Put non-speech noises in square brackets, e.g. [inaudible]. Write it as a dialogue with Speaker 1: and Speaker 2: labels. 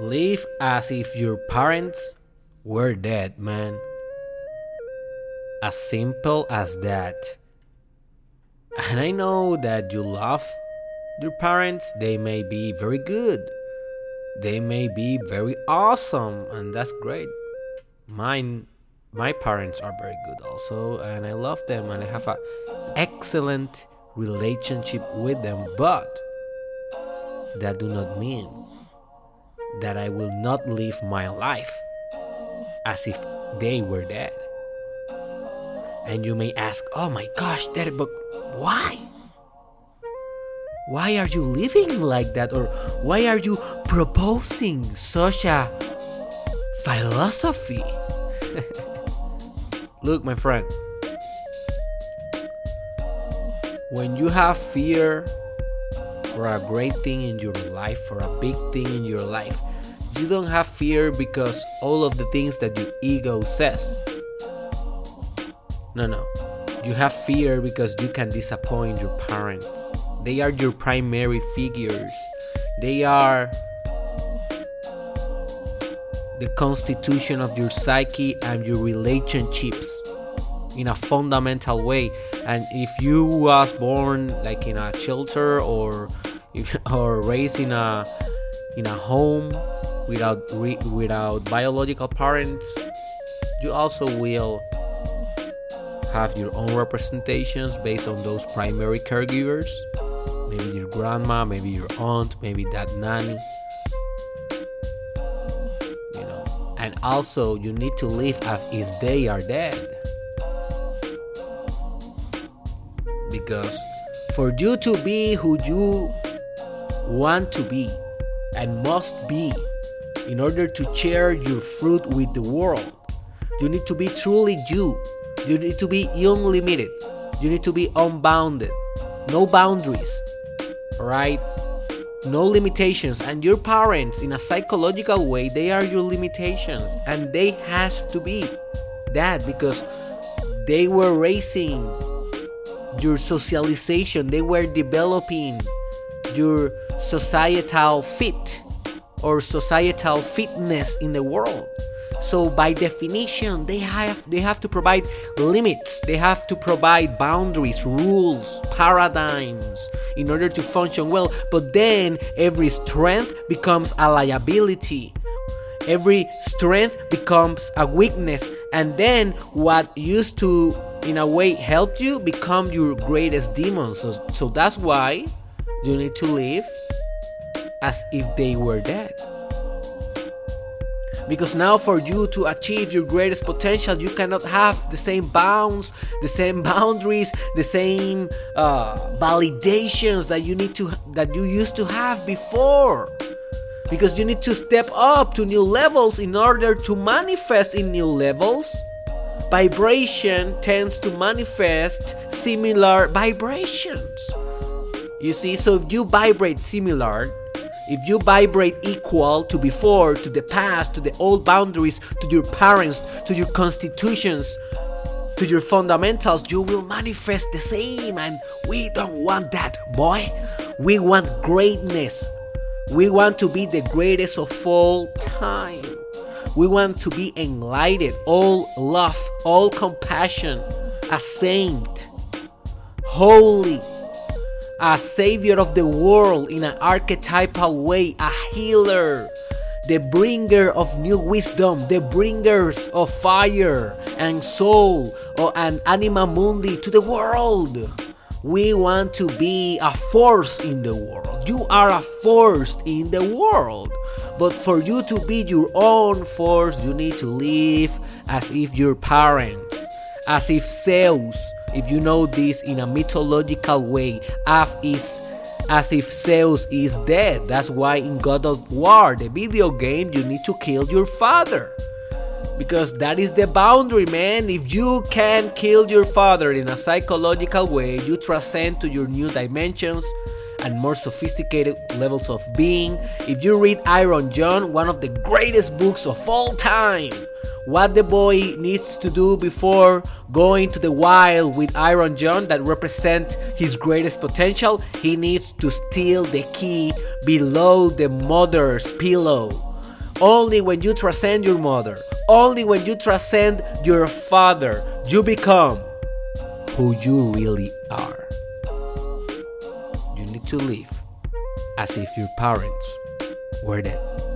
Speaker 1: Live as if your parents were dead, man. As simple as that. And I know that you love your parents, they may be very good. They may be very awesome, and that's great. Mine my parents are very good also, and I love them and I have an excellent relationship with them, but that do not mean that I will not live my life as if they were dead. And you may ask, oh my gosh, Daddy, but why? Why are you living like that? Or why are you proposing such a philosophy? [laughs] Look, my friend, when you have fear for a great thing in your life, for a big thing in your life, you don't have fear because all of the things that your ego says. No, no. You have fear because you can disappoint your parents. They are your primary figures. They are the constitution of your psyche and your relationships in a fundamental way and if you was born like in a shelter or [laughs] or raised in a in a home without re, without biological parents you also will have your own representations based on those primary caregivers. Maybe your grandma maybe your aunt maybe that nanny. You know and also you need to live as if they are dead. Because for you to be who you want to be and must be in order to share your fruit with the world. You need to be truly you. You need to be unlimited. You need to be unbounded. No boundaries right? No limitations. And your parents in a psychological way they are your limitations. And they has to be that because they were raising your socialization. They were developing your societal fit or societal fitness in the world. So by definition they have they have to provide limits. They have to provide boundaries rules paradigms in order to function well. But then every strength becomes a liability. Every strength becomes a weakness. And then what used to in a way help you become your greatest demon. So, so that's why you need to live as if they were dead. Because now for you to achieve your greatest potential you cannot have the same bounds the same [laughs] boundaries the same uh, validations that you need to that you used to have before. Because you need to step up to new levels in order to manifest in new levels. Vibration tends to manifest similar vibrations you see so if you vibrate similar if you vibrate equal to before, to the past, to the old boundaries, to your parents, to your constitutions, to your fundamentals, you will manifest the same. And we don't want that, boy. We want greatness. We want to be the greatest of all time. We want to be enlightened, all love, all compassion, a saint, holy, a savior of the world in an archetypal way, a healer, the bringer of new wisdom, the bringers of fire and soul or an anima mundi to the world. We want to be a force in the world. You are a force in the world. But for you to be your own force, you need to live as if your parents, as if Zeus, if you know this in a mythological way, Af is as if Zeus is dead. That's why in God of War, the video game, you need to kill your father. Because that is the boundary, man. If you can kill your father in a psychological way, you transcend to your new dimensions and more sophisticated levels of being. If you read Iron John, one of the greatest books of all time, what the boy needs to do before going to the wild with Iron John that represent his greatest potential, he needs to steal the key below the mother's pillow. Only when you transcend your mother, only when you transcend your father, you become who you really are. To live as if your parents were dead.